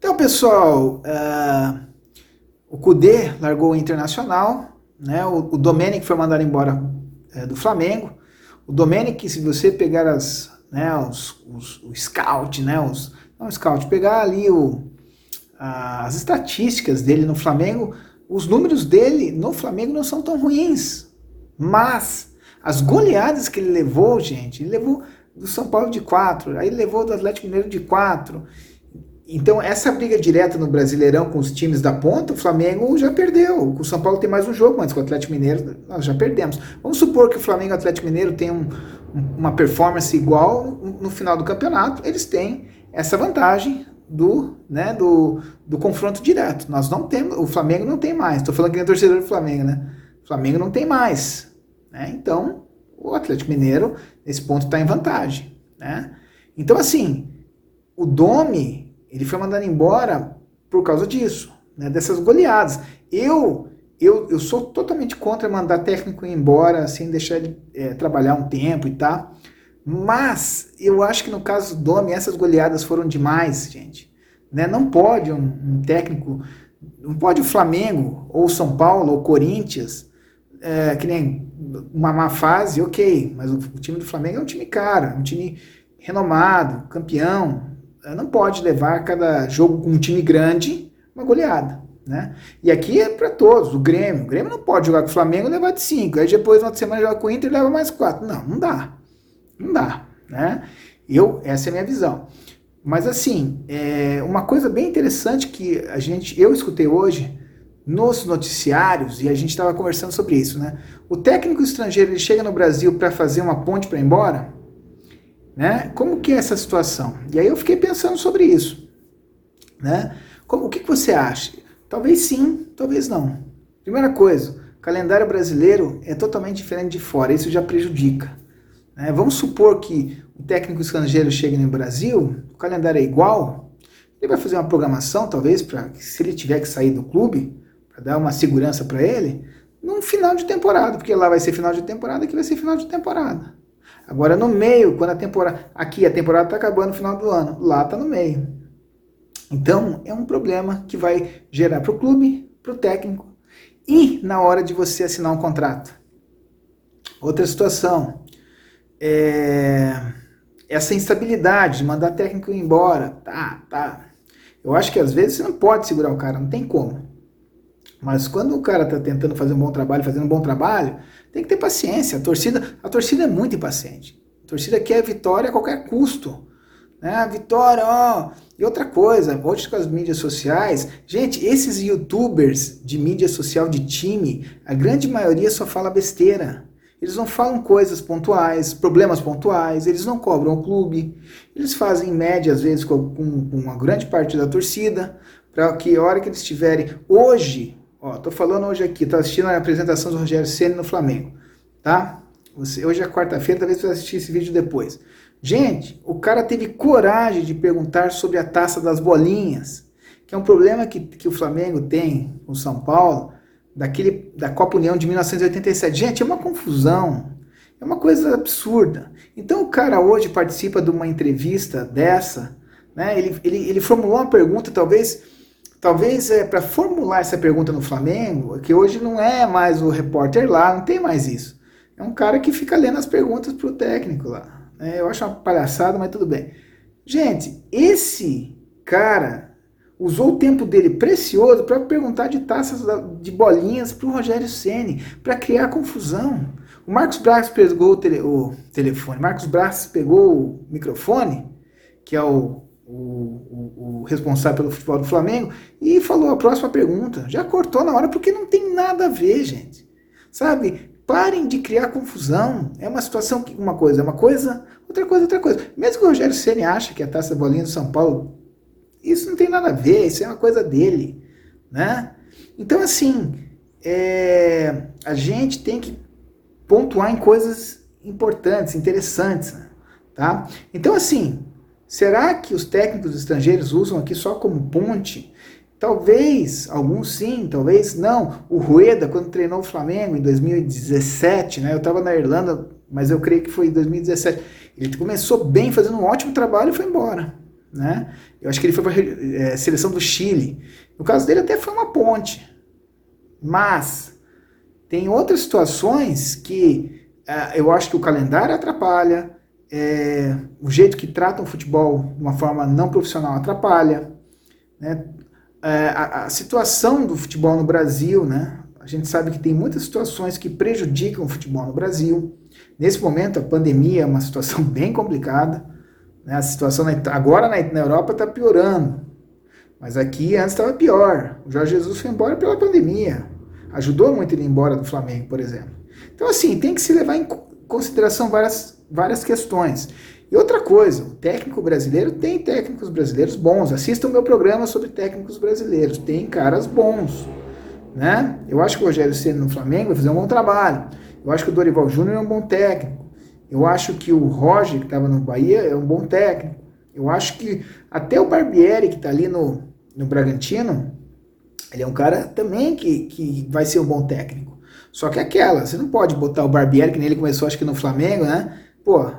Então, pessoal, uh, o Cudê largou o Internacional, né? O, o Domenic foi mandado embora é, do Flamengo. O Domenic, se você pegar as, né, os, os, o scout, né, os, não scout, pegar ali o, as estatísticas dele no Flamengo, os números dele no Flamengo não são tão ruins. Mas as goleadas que ele levou, gente, ele levou do São Paulo de 4, aí levou do Atlético Mineiro de 4. Então, essa briga direta no Brasileirão com os times da ponta, o Flamengo já perdeu. O São Paulo tem mais um jogo, mas com o Atlético Mineiro nós já perdemos. Vamos supor que o Flamengo e o Atlético Mineiro tenham um, uma performance igual no final do campeonato, eles têm essa vantagem do, né, do, do confronto direto. Nós não temos, o Flamengo não tem mais. Estou falando que é torcedor do Flamengo, né? O Flamengo não tem mais. Né? Então, o Atlético Mineiro, nesse ponto, está em vantagem. Né? Então, assim, o Domi ele foi mandado embora por causa disso, né, dessas goleadas. Eu, eu, eu sou totalmente contra mandar técnico embora sem deixar ele é, trabalhar um tempo e tal. Mas eu acho que no caso do Domi, essas goleadas foram demais, gente. Né? Não pode um, um técnico, não pode o Flamengo, ou São Paulo, ou Corinthians, é, que nem uma má fase, ok, mas o, o time do Flamengo é um time caro, um time renomado, campeão, não pode levar cada jogo com um time grande uma goleada. Né? E aqui é para todos, o Grêmio. O Grêmio não pode jogar com o Flamengo e levar de 5. Aí depois, na semana, joga com o Inter e leva mais 4. Não, não dá. Não dá. Né? Eu, essa é a minha visão. Mas assim, é uma coisa bem interessante que a gente, eu escutei hoje nos noticiários, e a gente estava conversando sobre isso, né? O técnico estrangeiro ele chega no Brasil para fazer uma ponte para ir embora, né? Como que é essa situação? E aí eu fiquei pensando sobre isso. Né? Como, o que, que você acha? Talvez sim, talvez não. Primeira coisa, o calendário brasileiro é totalmente diferente de fora, isso já prejudica. Né? Vamos supor que o técnico estrangeiro chegue no Brasil, o calendário é igual, ele vai fazer uma programação, talvez, para se ele tiver que sair do clube, para dar uma segurança para ele, num final de temporada, porque lá vai ser final de temporada, aqui vai ser final de temporada. Agora no meio, quando a temporada. Aqui a temporada está acabando no final do ano, lá está no meio. Então é um problema que vai gerar para o clube, para o técnico e na hora de você assinar um contrato. Outra situação é essa instabilidade de mandar técnico embora. Tá, tá. Eu acho que às vezes você não pode segurar o cara, não tem como. Mas quando o cara está tentando fazer um bom trabalho, fazendo um bom trabalho, tem que ter paciência. A torcida, a torcida é muito impaciente. A torcida quer vitória a qualquer custo. Né? Vitória, ó. E outra coisa, hoje com as mídias sociais, gente, esses youtubers de mídia social de time, a grande maioria só fala besteira. Eles não falam coisas pontuais, problemas pontuais, eles não cobram o clube, eles fazem média, às vezes, com, com uma grande parte da torcida, para que a hora que eles estiverem. Hoje, Ó, tô falando hoje aqui, tô assistindo a apresentação do Rogério Ceni no Flamengo, tá? Você, hoje é quarta-feira, talvez você assistir esse vídeo depois. Gente, o cara teve coragem de perguntar sobre a taça das bolinhas, que é um problema que, que o Flamengo tem com o São Paulo, daquele, da Copa União de 1987. Gente, é uma confusão, é uma coisa absurda. Então o cara hoje participa de uma entrevista dessa, né? Ele, ele, ele formulou uma pergunta, talvez Talvez é para formular essa pergunta no Flamengo, que hoje não é mais o repórter lá, não tem mais isso. É um cara que fica lendo as perguntas para o técnico lá. É, eu acho uma palhaçada, mas tudo bem. Gente, esse cara usou o tempo dele precioso para perguntar de taças de bolinhas para o Rogério Ceni, para criar confusão. O Marcos Braz pegou o, tele, o telefone, Marcos Braz pegou o microfone, que é o o, o, responsável pelo futebol do Flamengo, e falou a próxima pergunta. Já cortou na hora porque não tem nada a ver, gente. Sabe? Parem de criar confusão. É uma situação que uma coisa é uma coisa, outra coisa é outra coisa. Mesmo que o Rogério Ceni acha que a taça bolinha do São Paulo, isso não tem nada a ver, isso é uma coisa dele, né? Então assim, é, a gente tem que pontuar em coisas importantes, interessantes, tá? Então assim, Será que os técnicos estrangeiros usam aqui só como ponte? Talvez, alguns sim, talvez não. O Rueda, quando treinou o Flamengo em 2017, né? Eu estava na Irlanda, mas eu creio que foi em 2017. Ele começou bem, fazendo um ótimo trabalho e foi embora. né? Eu acho que ele foi para a é, seleção do Chile. No caso dele até foi uma ponte. Mas tem outras situações que é, eu acho que o calendário atrapalha, é, o jeito que tratam o futebol de uma forma não profissional atrapalha, né? É, a, a, situação do futebol no Brasil, né? A gente sabe que tem muitas situações que prejudicam o futebol no Brasil. Nesse momento, a pandemia é uma situação bem complicada. Né? A situação na, agora na, na Europa está piorando, mas aqui antes estava pior. O Jorge Jesus foi embora pela pandemia. Ajudou muito ele ir embora do Flamengo, por exemplo. Então, assim, tem que se levar em consideração várias, várias questões. E outra coisa, o técnico brasileiro tem técnicos brasileiros bons. Assista o meu programa sobre técnicos brasileiros. Tem caras bons. Né? Eu acho que o Rogério Ceni no Flamengo vai fazer um bom trabalho. Eu acho que o Dorival Júnior é um bom técnico. Eu acho que o Roger, que estava no Bahia, é um bom técnico. Eu acho que até o Barbieri, que está ali no, no Bragantino, ele é um cara também que, que vai ser um bom técnico. Só que é aquela, você não pode botar o Barbieri, que nem ele começou, acho que no Flamengo, né? Pô,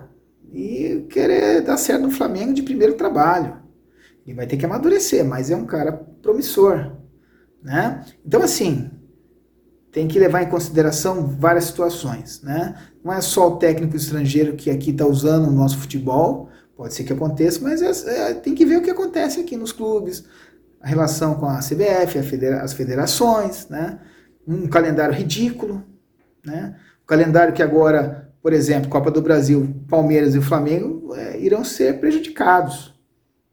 e querer dar certo no Flamengo de primeiro trabalho. Ele vai ter que amadurecer, mas é um cara promissor, né? Então, assim, tem que levar em consideração várias situações, né? Não é só o técnico estrangeiro que aqui está usando o nosso futebol, pode ser que aconteça, mas é, é, tem que ver o que acontece aqui nos clubes, a relação com a CBF, a federa as federações, né? Um calendário ridículo, né? Calendário que agora por exemplo, Copa do Brasil, Palmeiras e Flamengo é, irão ser prejudicados.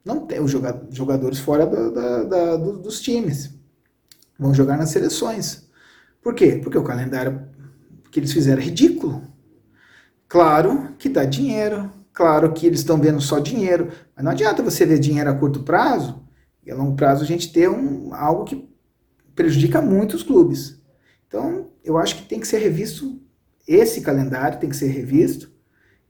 Não tem os jogadores fora da, da, do, dos times. Vão jogar nas seleções. Por quê? Porque o calendário que eles fizeram é ridículo. Claro que dá dinheiro, claro que eles estão vendo só dinheiro, mas não adianta você ver dinheiro a curto prazo e a longo prazo a gente ter um, algo que prejudica muito os clubes. Então, eu acho que tem que ser revisto esse calendário tem que ser revisto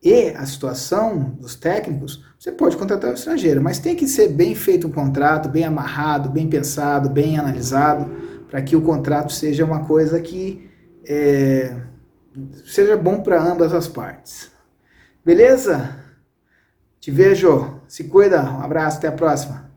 e a situação dos técnicos, você pode contratar o estrangeiro, mas tem que ser bem feito um contrato, bem amarrado, bem pensado, bem analisado, para que o contrato seja uma coisa que é, seja bom para ambas as partes. Beleza? Te vejo. Se cuida. Um abraço. Até a próxima.